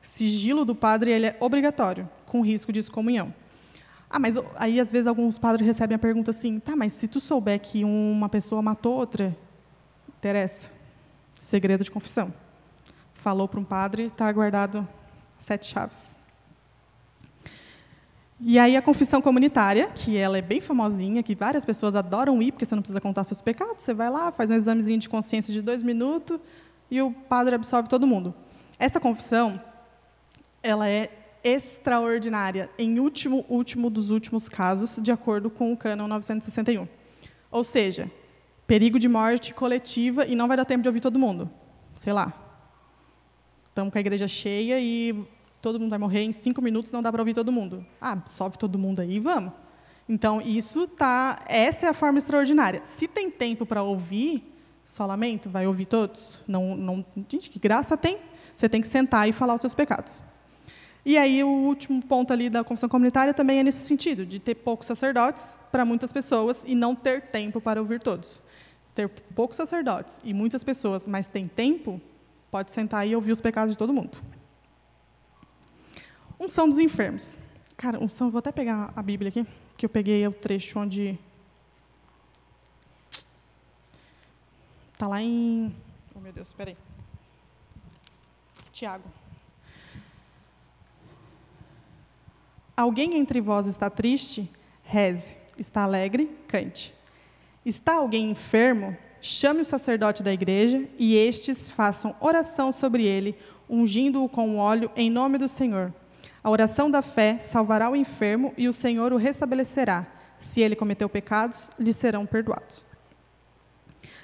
Sigilo do padre ele é obrigatório, com risco de excomunhão. Ah, mas aí às vezes alguns padres recebem a pergunta assim: tá, mas se tu souber que uma pessoa matou outra, interessa. Segredo de confissão. Falou para um padre, está guardado sete chaves. E aí a confissão comunitária, que ela é bem famosinha, que várias pessoas adoram ir, porque você não precisa contar seus pecados, você vai lá, faz um examezinho de consciência de dois minutos e o padre absolve todo mundo. Essa confissão, ela é extraordinária, em último, último dos últimos casos, de acordo com o Cânon 961. Ou seja, perigo de morte coletiva e não vai dar tempo de ouvir todo mundo. Sei lá. Estamos com a igreja cheia e todo mundo vai morrer em cinco minutos, não dá para ouvir todo mundo. Ah, sobe todo mundo aí, vamos. Então, isso tá, essa é a forma extraordinária. Se tem tempo para ouvir, só lamento, vai ouvir todos? Não, não, gente, que graça tem? Você tem que sentar e falar os seus pecados. E aí o último ponto ali da confissão comunitária também é nesse sentido, de ter poucos sacerdotes para muitas pessoas e não ter tempo para ouvir todos. Ter poucos sacerdotes e muitas pessoas, mas tem tempo, pode sentar e ouvir os pecados de todo mundo. Unção dos enfermos. Cara, unção, vou até pegar a Bíblia aqui, que eu peguei o trecho onde Está lá em. Oh, meu Deus, espera aí. Tiago. Alguém entre vós está triste? Reze. Está alegre? Cante. Está alguém enfermo? Chame o sacerdote da igreja e estes façam oração sobre ele, ungindo-o com óleo em nome do Senhor. A oração da fé salvará o enfermo e o Senhor o restabelecerá. Se ele cometeu pecados, lhe serão perdoados.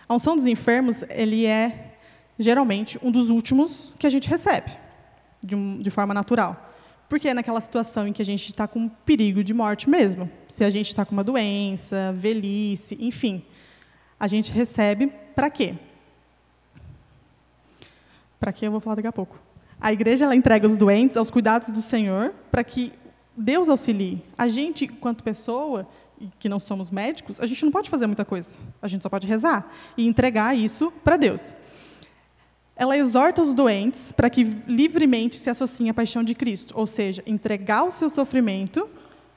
A unção dos enfermos, ele é geralmente um dos últimos que a gente recebe, de, um, de forma natural. Porque é naquela situação em que a gente está com perigo de morte mesmo. Se a gente está com uma doença, velhice, enfim. A gente recebe para quê? Para quê eu vou falar daqui a pouco. A igreja ela entrega os doentes aos cuidados do Senhor para que Deus auxilie. A gente, enquanto pessoa, que não somos médicos, a gente não pode fazer muita coisa. A gente só pode rezar e entregar isso para Deus. Ela exorta os doentes para que livremente se associem à paixão de Cristo, ou seja, entregar o seu sofrimento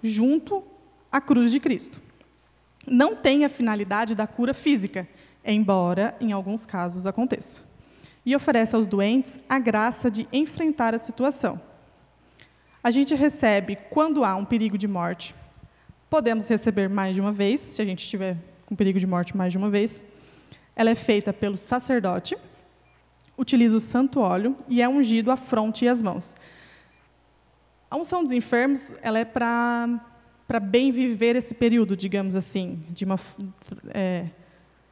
junto à cruz de Cristo. Não tem a finalidade da cura física, embora em alguns casos aconteça. E oferece aos doentes a graça de enfrentar a situação. A gente recebe, quando há um perigo de morte, podemos receber mais de uma vez, se a gente estiver com perigo de morte mais de uma vez. Ela é feita pelo sacerdote utiliza o santo óleo e é ungido a fronte e as mãos. A unção dos enfermos ela é para bem viver esse período, digamos assim, de, uma, é,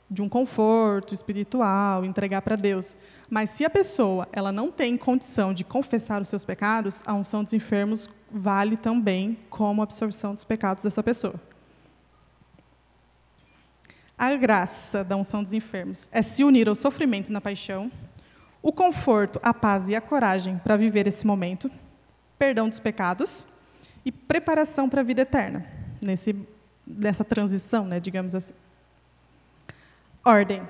de um conforto espiritual, entregar para Deus. Mas se a pessoa ela não tem condição de confessar os seus pecados, a unção dos enfermos vale também como absorção dos pecados dessa pessoa. A graça da unção dos enfermos é se unir ao sofrimento na paixão, o conforto, a paz e a coragem para viver esse momento, perdão dos pecados e preparação para a vida eterna, nesse, nessa transição, né, digamos assim. Ordem.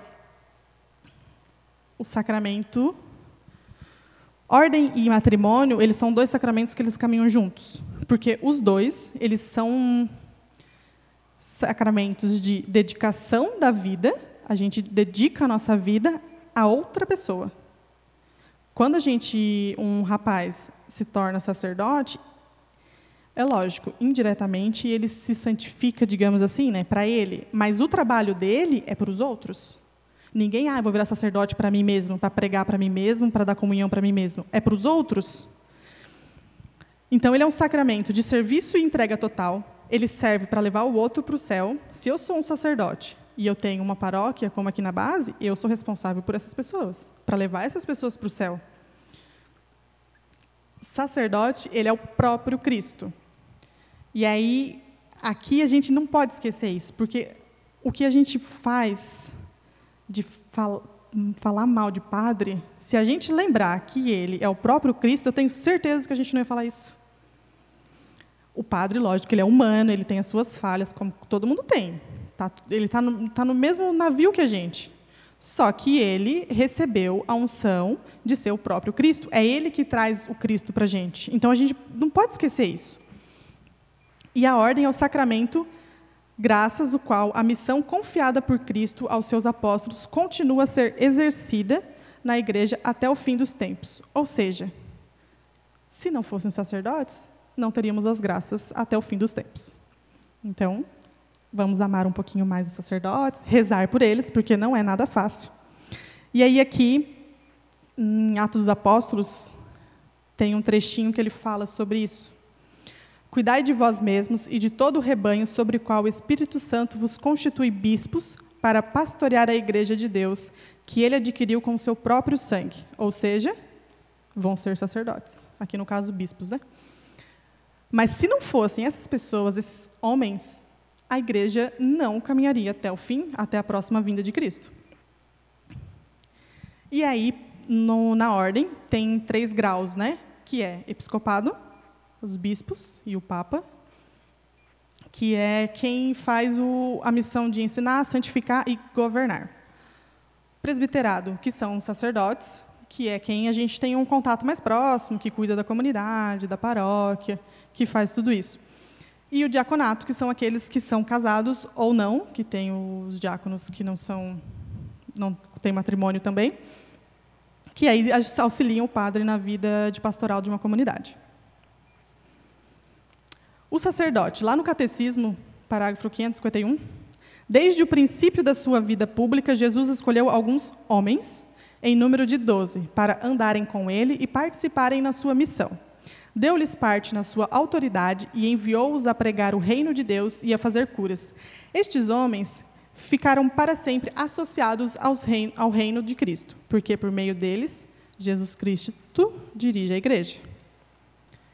O sacramento. Ordem e matrimônio, eles são dois sacramentos que eles caminham juntos, porque os dois, eles são sacramentos de dedicação da vida, a gente dedica a nossa vida a outra pessoa. Quando a gente, um rapaz, se torna sacerdote, é lógico, indiretamente ele se santifica, digamos assim, né, para ele, mas o trabalho dele é para os outros. Ninguém, ah, vou virar sacerdote para mim mesmo, para pregar para mim mesmo, para dar comunhão para mim mesmo. É para os outros. Então, ele é um sacramento de serviço e entrega total. Ele serve para levar o outro para o céu. Se eu sou um sacerdote e eu tenho uma paróquia, como aqui na base, eu sou responsável por essas pessoas, para levar essas pessoas para o céu. Sacerdote, ele é o próprio Cristo. E aí, aqui a gente não pode esquecer isso, porque o que a gente faz de fal falar mal de padre, se a gente lembrar que ele é o próprio Cristo, eu tenho certeza que a gente não ia falar isso. O padre, lógico, ele é humano, ele tem as suas falhas, como todo mundo tem. Tá, ele está no, tá no mesmo navio que a gente. Só que ele recebeu a unção de ser o próprio Cristo. É ele que traz o Cristo para a gente. Então a gente não pode esquecer isso. E a ordem é o sacramento, graças ao qual a missão confiada por Cristo aos seus apóstolos continua a ser exercida na igreja até o fim dos tempos. Ou seja, se não fossem sacerdotes, não teríamos as graças até o fim dos tempos. Então, Vamos amar um pouquinho mais os sacerdotes, rezar por eles, porque não é nada fácil. E aí, aqui, em Atos dos Apóstolos, tem um trechinho que ele fala sobre isso. Cuidai de vós mesmos e de todo o rebanho sobre o qual o Espírito Santo vos constitui bispos para pastorear a igreja de Deus, que ele adquiriu com o seu próprio sangue. Ou seja, vão ser sacerdotes. Aqui no caso, bispos, né? Mas se não fossem essas pessoas, esses homens, a igreja não caminharia até o fim, até a próxima vinda de Cristo. E aí, no, na ordem, tem três graus, né? Que é episcopado, os bispos e o papa, que é quem faz o, a missão de ensinar, santificar e governar. Presbiterado, que são os sacerdotes, que é quem a gente tem um contato mais próximo, que cuida da comunidade, da paróquia, que faz tudo isso. E o diaconato, que são aqueles que são casados ou não, que tem os diáconos que não são não têm matrimônio também, que aí auxiliam o padre na vida de pastoral de uma comunidade. O sacerdote, lá no catecismo, parágrafo 551, desde o princípio da sua vida pública, Jesus escolheu alguns homens, em número de doze, para andarem com ele e participarem na sua missão deu-lhes parte na sua autoridade e enviou-os a pregar o reino de Deus e a fazer curas. Estes homens ficaram para sempre associados reino, ao reino de Cristo, porque por meio deles, Jesus Cristo dirige a igreja.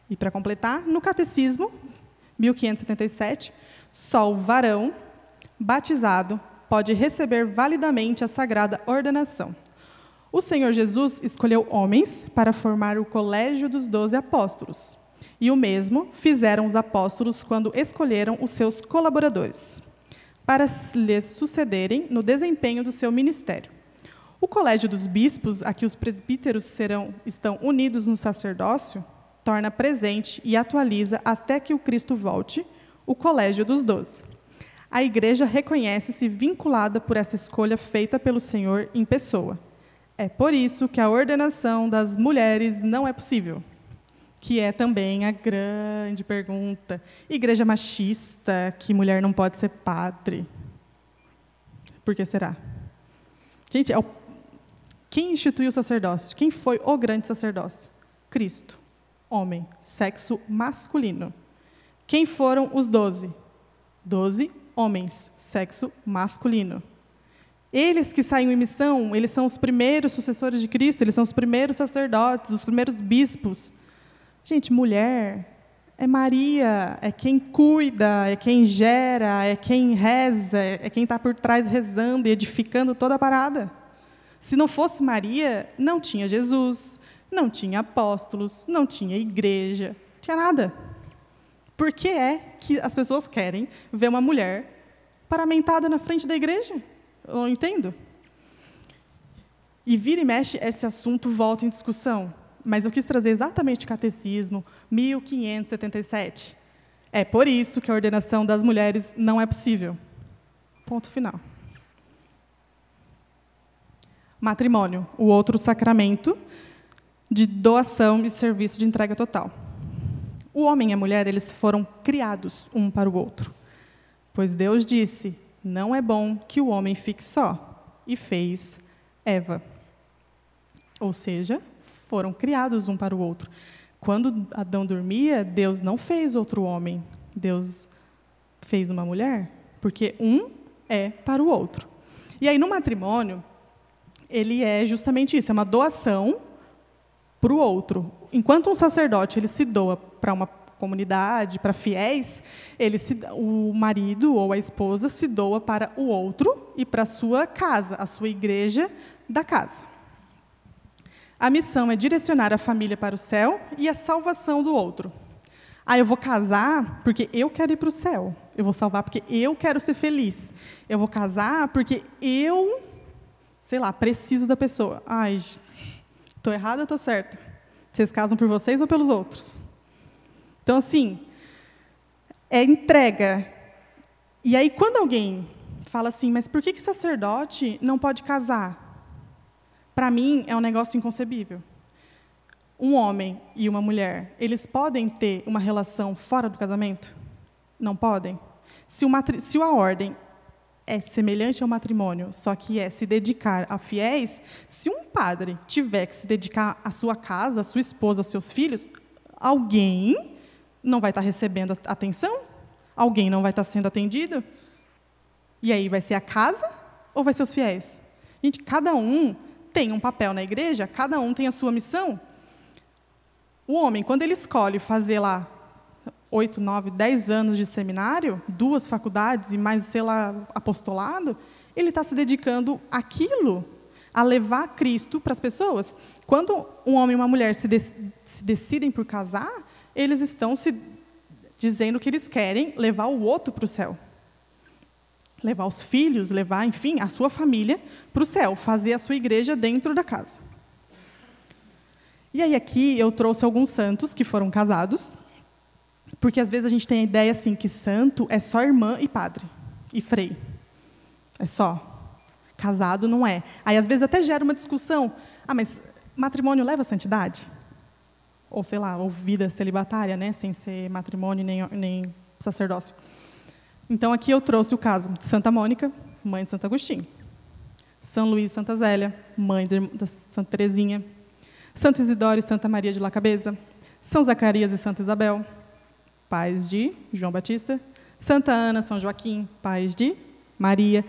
E para completar, no Catecismo, 1577, só o varão batizado pode receber validamente a sagrada ordenação. O Senhor Jesus escolheu homens para formar o colégio dos doze apóstolos. E o mesmo fizeram os apóstolos quando escolheram os seus colaboradores, para lhes sucederem no desempenho do seu ministério. O colégio dos bispos, a que os presbíteros serão, estão unidos no sacerdócio, torna presente e atualiza até que o Cristo volte o colégio dos doze. A igreja reconhece-se vinculada por essa escolha feita pelo Senhor em pessoa é por isso que a ordenação das mulheres não é possível, que é também a grande pergunta. Igreja machista, que mulher não pode ser padre. Por que será? Gente, é o... quem instituiu o sacerdócio? Quem foi o grande sacerdócio? Cristo, homem, sexo masculino. Quem foram os doze? Doze homens, sexo masculino. Eles que saem em missão, eles são os primeiros sucessores de Cristo, eles são os primeiros sacerdotes, os primeiros bispos. Gente, mulher é Maria, é quem cuida, é quem gera, é quem reza, é quem está por trás rezando e edificando toda a parada. Se não fosse Maria, não tinha Jesus, não tinha apóstolos, não tinha igreja, não tinha nada. Por que é que as pessoas querem ver uma mulher paramentada na frente da igreja? Eu entendo. E vira e mexe, esse assunto volta em discussão. Mas eu quis trazer exatamente o Catecismo 1577. É por isso que a ordenação das mulheres não é possível. Ponto final. Matrimônio, o outro sacramento de doação e serviço de entrega total. O homem e a mulher, eles foram criados um para o outro. Pois Deus disse: não é bom que o homem fique só. e fez Eva. Ou seja, foram criados um para o outro. Quando Adão dormia, Deus não fez outro homem, Deus fez uma mulher, porque um é para o outro. E aí, no matrimônio, ele é justamente isso, é uma doação para o outro. Enquanto um sacerdote ele se doa para uma comunidade, para fiéis, ele se, o marido ou a esposa se doa para o outro e para a sua casa, a sua igreja da casa. A missão é direcionar a família para o céu e a salvação do outro. Ah, eu vou casar porque eu quero ir para o céu. Eu vou salvar porque eu quero ser feliz. Eu vou casar porque eu, sei lá, preciso da pessoa. Ai, estou errada ou estou certa? Vocês casam por vocês ou pelos outros? Então, assim, é entrega. E aí, quando alguém fala assim, mas por que, que sacerdote não pode casar? Para mim, é um negócio inconcebível. Um homem e uma mulher, eles podem ter uma relação fora do casamento? Não podem? Se, se a ordem é semelhante ao matrimônio, só que é se dedicar a fiéis, se um padre tiver que se dedicar à sua casa, à sua esposa, aos seus filhos, alguém não vai estar recebendo atenção? Alguém não vai estar sendo atendido? E aí, vai ser a casa ou vai ser os fiéis? Gente, cada um tem um papel na igreja, cada um tem a sua missão. O homem, quando ele escolhe fazer lá oito, nove, dez anos de seminário, duas faculdades e mais, sei lá, apostolado, ele está se dedicando àquilo, a levar Cristo para as pessoas. Quando um homem e uma mulher se, de se decidem por casar, eles estão se dizendo que eles querem levar o outro para o céu levar os filhos, levar, enfim, a sua família para o céu, fazer a sua igreja dentro da casa. E aí aqui eu trouxe alguns santos que foram casados, porque às vezes a gente tem a ideia assim que santo é só irmã e padre e frei. É só. Casado não é. Aí às vezes até gera uma discussão. Ah, mas matrimônio leva santidade? Ou sei lá, ou vida celibatária, né, sem ser matrimônio nem, nem sacerdócio. Então, aqui eu trouxe o caso de Santa Mônica, mãe de Santo Agostinho. São Luís Santa Zélia, mãe de Santa Teresinha. Santo Isidoro e Santa Maria de La Cabeza. São Zacarias e Santa Isabel, pais de João Batista. Santa Ana, São Joaquim, pais de Maria.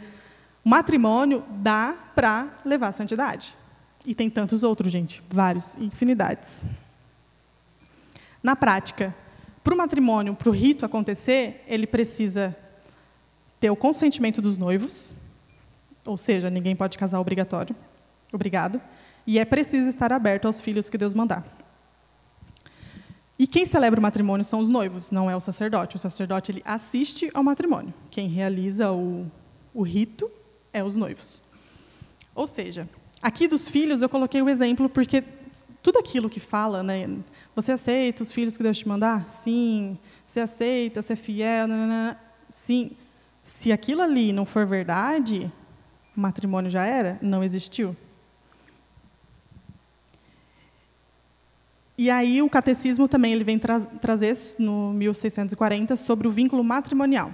O matrimônio dá para levar a santidade. E tem tantos outros, gente, vários, infinidades. Na prática, para o matrimônio, para o rito acontecer, ele precisa ter o consentimento dos noivos, ou seja, ninguém pode casar obrigatório, obrigado, e é preciso estar aberto aos filhos que Deus mandar. E quem celebra o matrimônio são os noivos, não é o sacerdote. O sacerdote ele assiste ao matrimônio. Quem realiza o, o rito é os noivos. Ou seja, aqui dos filhos eu coloquei o exemplo porque tudo aquilo que fala, né, você aceita os filhos que Deus te mandar? Sim. Você aceita ser fiel? Nanana. Sim. Se aquilo ali não for verdade, o matrimônio já era? Não existiu? E aí o catecismo também ele vem tra trazer no 1640 sobre o vínculo matrimonial,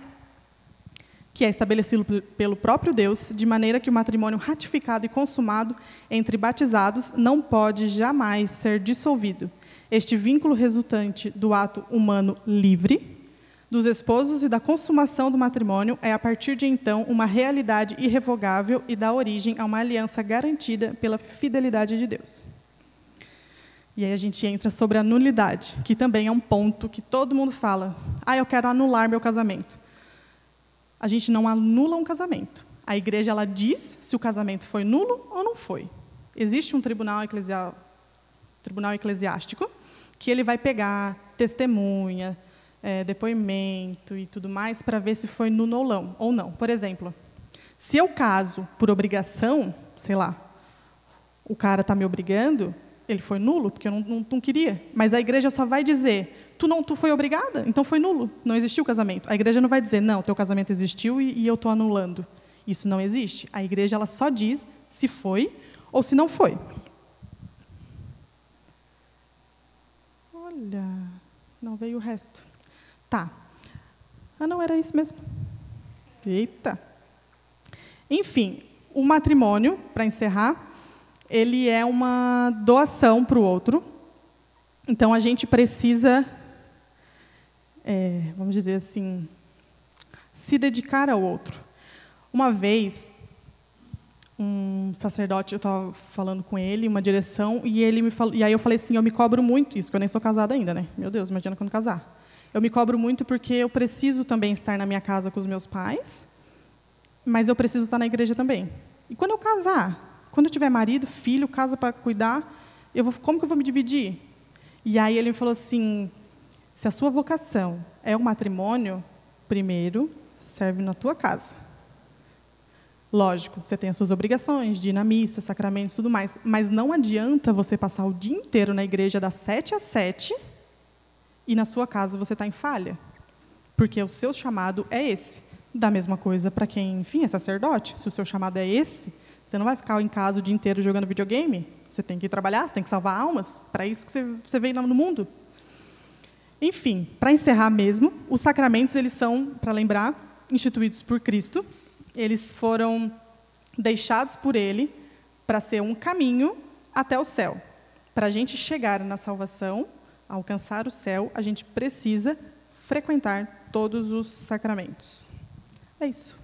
que é estabelecido pelo próprio Deus, de maneira que o matrimônio ratificado e consumado entre batizados não pode jamais ser dissolvido. Este vínculo resultante do ato humano livre dos esposos e da consumação do matrimônio é, a partir de então, uma realidade irrevogável e dá origem a uma aliança garantida pela fidelidade de Deus. E aí a gente entra sobre a nulidade, que também é um ponto que todo mundo fala. Ah, eu quero anular meu casamento. A gente não anula um casamento. A igreja ela diz se o casamento foi nulo ou não foi. Existe um tribunal, eclesial, tribunal eclesiástico que ele vai pegar testemunha, é, depoimento e tudo mais para ver se foi nulo ou não, ou não. Por exemplo, se eu caso por obrigação, sei lá, o cara está me obrigando, ele foi nulo, porque eu não, não, não, queria. Mas a igreja só vai dizer, tu não tu foi obrigada, então foi nulo, não existiu casamento. A igreja não vai dizer, não, teu casamento existiu e, e eu estou anulando. Isso não existe. A igreja ela só diz se foi ou se não foi. Olha, não veio o resto. Tá. Ah, não, era isso mesmo. Eita. Enfim, o matrimônio, para encerrar, ele é uma doação para o outro. Então a gente precisa, é, vamos dizer assim, se dedicar ao outro. Uma vez, um sacerdote, eu estava falando com ele, uma direção, e ele me falou, e aí eu falei assim, eu me cobro muito isso, que eu nem sou casada ainda, né? Meu Deus, imagina quando casar. Eu me cobro muito porque eu preciso também estar na minha casa com os meus pais, mas eu preciso estar na igreja também. E quando eu casar, quando eu tiver marido, filho, casa para cuidar, eu vou, como que eu vou me dividir? E aí ele me falou assim: se a sua vocação é o matrimônio, primeiro serve na tua casa. Lógico, você tem as suas obrigações de ir na missa, sacramentos, tudo mais, mas não adianta você passar o dia inteiro na igreja das sete às sete e na sua casa você está em falha, porque o seu chamado é esse. Da mesma coisa para quem, enfim, é sacerdote. Se o seu chamado é esse, você não vai ficar em casa o dia inteiro jogando videogame. Você tem que trabalhar, você tem que salvar almas. Para isso que você, você veio no mundo. Enfim, para encerrar mesmo, os sacramentos eles são, para lembrar, instituídos por Cristo. Eles foram deixados por Ele para ser um caminho até o céu. Para a gente chegar na salvação, alcançar o céu, a gente precisa frequentar todos os sacramentos. É isso.